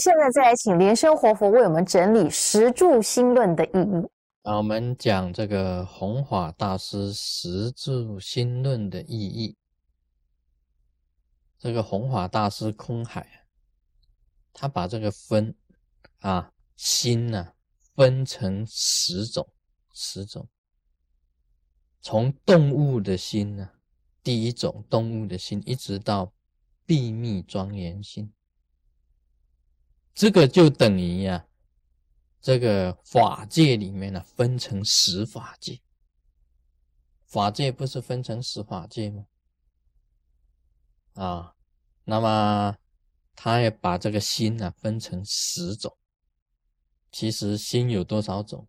现在再来请莲生活佛为我们整理十住心论的意义。啊，我们讲这个弘法大师十住心论的意义。这个弘法大师空海，他把这个分啊心呢分成十种，十种。从动物的心呢，第一种动物的心，一直到秘密庄严心，这个就等于呀。这个法界里面呢，分成十法界。法界不是分成十法界吗？啊，那么他也把这个心呢分成十种。其实心有多少种？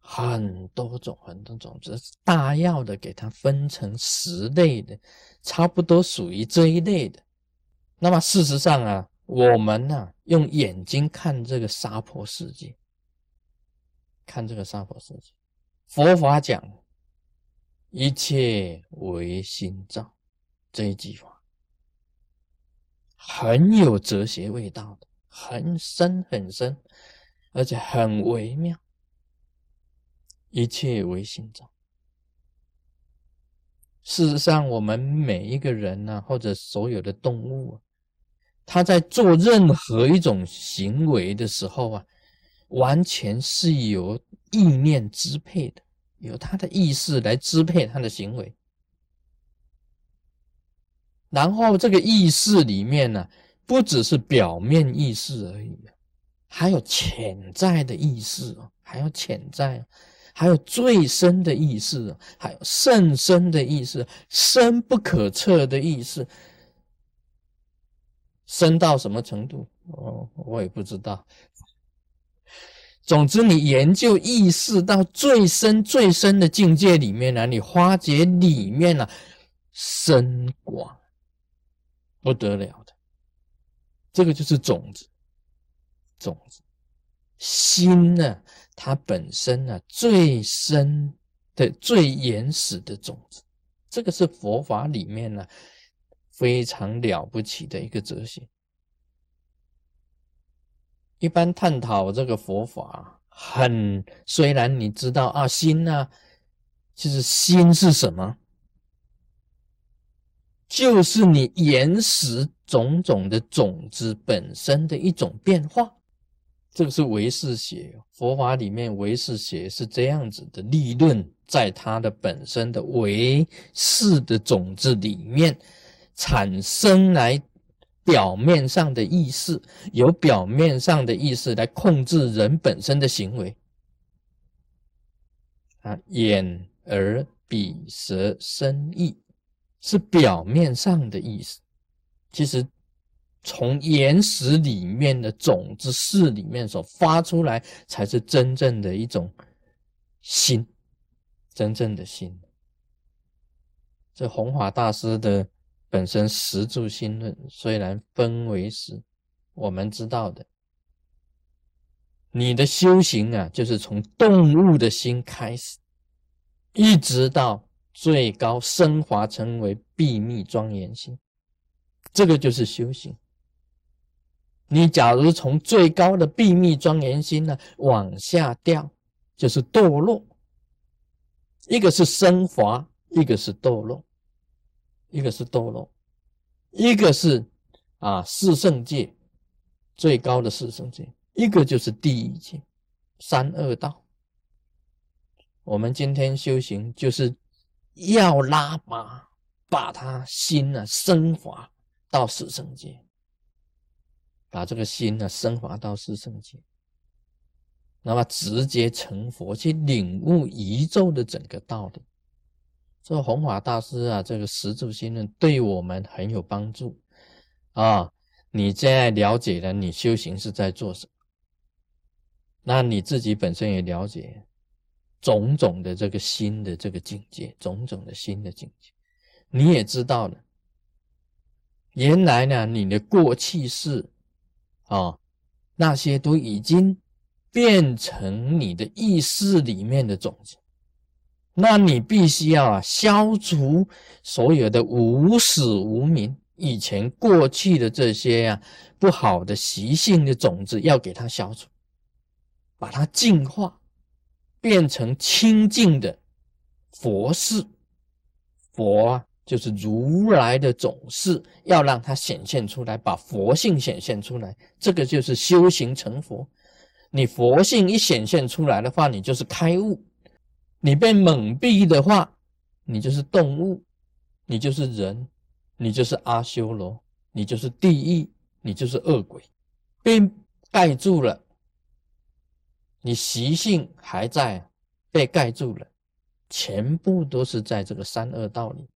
很多种，很多种，这是大要的，给它分成十类的，差不多属于这一类的。那么事实上啊。我们呢，用眼睛看这个娑婆世界，看这个娑婆世界。佛法讲一切唯心造，这一句话很有哲学味道的，很深很深，而且很微妙。一切唯心造。事实上，我们每一个人呢，或者所有的动物啊。他在做任何一种行为的时候啊，完全是由意念支配的，由他的意识来支配他的行为。然后这个意识里面呢，不只是表面意识而已还有潜在的意识啊，还有潜在，还有最深的意识，还有甚深的意识，深不可测的意识。深到什么程度？哦，我也不知道。总之，你研究意识到最深、最深的境界里面呢，你化解里面呢深广不得了的。这个就是种子，种子心呢，它本身呢最深的、最原始的种子，这个是佛法里面呢。非常了不起的一个哲学。一般探讨这个佛法，很虽然你知道啊，心呢，其实心是什么？就是你原始种种的种子本身的一种变化。这个是唯识学，佛法里面唯识学是这样子的立论，在它的本身的唯识的种子里面。产生来表面上的意识，由表面上的意识来控制人本身的行为。啊，眼、耳、鼻、舌、身、意是表面上的意思，其实从岩石里面的种子识里面所发出来，才是真正的一种心，真正的心。这弘法大师的。本身十住心论虽然分为十，我们知道的，你的修行啊，就是从动物的心开始，一直到最高升华成为秘密庄严心，这个就是修行。你假如从最高的秘密庄严心呢往下掉，就是堕落。一个是升华，一个是堕落。一个是堕落，一个是啊四圣界最高的四圣界，一个就是第一界三恶道。我们今天修行就是要拉拔，把他心呢升华到四圣界，把这个心呢升华到四圣界，那么直接成佛，去领悟宇宙的整个道理。这弘法大师啊，这个十住心论对我们很有帮助啊！你现在了解了，你修行是在做什么？那你自己本身也了解种种的这个新的这个境界，种种的新的境界，你也知道了。原来呢，你的过去式啊，那些都已经变成你的意识里面的种子。那你必须要啊消除所有的无始无明，以前过去的这些呀不好的习性的种子，要给它消除，把它净化，变成清净的佛事。佛啊，就是如来的种事，要让它显现出来，把佛性显现出来，这个就是修行成佛。你佛性一显现出来的话，你就是开悟；你被蒙蔽的话，你就是动物，你就是人。你就是阿修罗，你就是地狱，你就是恶鬼，被盖住了。你习性还在，被盖住了，全部都是在这个三恶道里。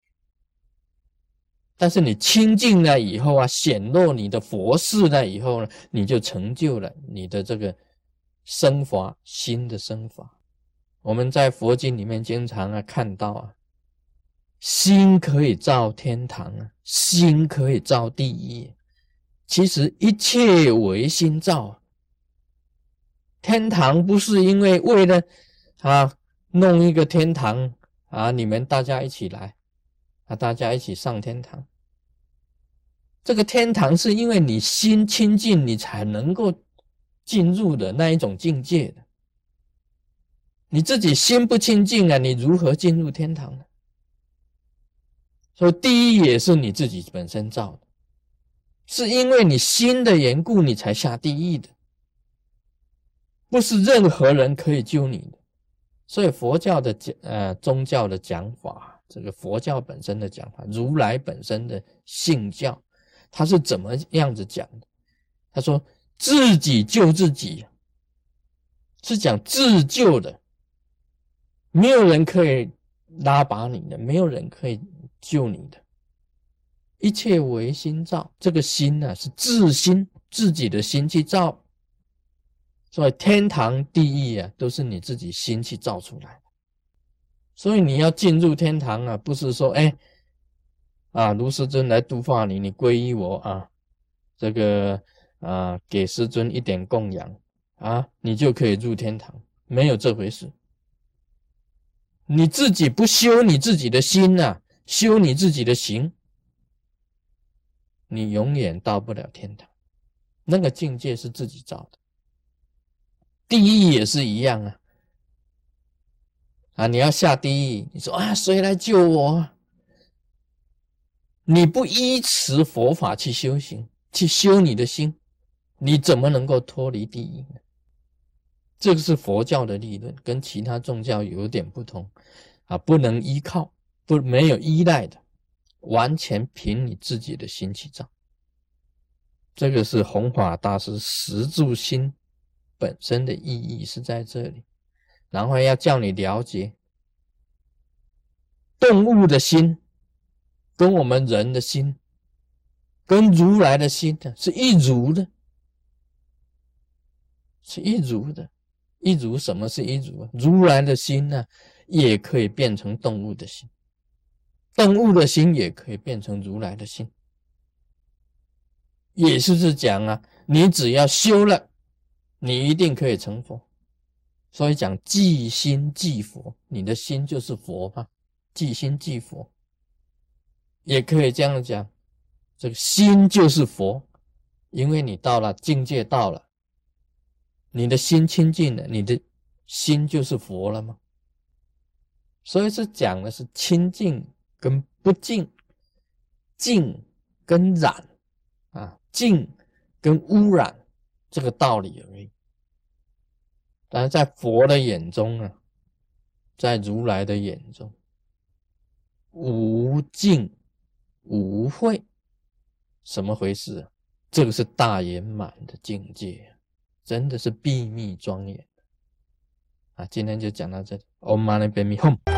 但是你清净了以后啊，显露你的佛事了以后呢，你就成就了你的这个生法，新的生法。我们在佛经里面经常啊看到啊。心可以造天堂啊，心可以造地狱。其实一切唯心造。天堂不是因为为了啊弄一个天堂啊，你们大家一起来啊，大家一起上天堂。这个天堂是因为你心清净，你才能够进入的那一种境界的。你自己心不清净啊，你如何进入天堂呢？所以，第一也是你自己本身造的，是因为你心的缘故，你才下地狱的，不是任何人可以救你的。所以，佛教的讲，呃，宗教的讲法，这个佛教本身的讲法，如来本身的信教，他是怎么样子讲的？他说自己救自己，是讲自救的，没有人可以拉拔你的，没有人可以。救你的一切唯心造，这个心呢是自心自己的心去造，所以天堂地狱啊都是你自己心去造出来的。所以你要进入天堂啊，不是说哎啊卢师尊来度化你，你皈依我啊，这个啊给师尊一点供养啊，你就可以入天堂，没有这回事。你自己不修你自己的心呐。修你自己的行，你永远到不了天堂。那个境界是自己造的。地狱也是一样啊！啊，你要下地狱，你说啊，谁来救我？你不依持佛法去修行，去修你的心，你怎么能够脱离地狱呢？这个是佛教的理论，跟其他宗教有点不同啊，不能依靠。不没有依赖的，完全凭你自己的心去造。这个是弘法大师十住心本身的意义是在这里，然后要叫你了解动物的心跟我们人的心跟如来的心的是一如的，是一如的，一如什么是一如？如来的心呢，也可以变成动物的心。动物的心也可以变成如来的心，也就是讲啊，你只要修了，你一定可以成佛。所以讲即心即佛，你的心就是佛嘛，即心即佛，也可以这样讲，这个心就是佛，因为你到了境界到了，你的心清净了，你的心就是佛了吗？所以是讲的是清净。跟不净、净跟染啊，净跟污染这个道理而已。但是在佛的眼中啊，在如来的眼中，无净无秽，什么回事？这个是大圆满的境界，真的是秘密庄严啊！今天就讲到这里，Om Mani Padme Hum。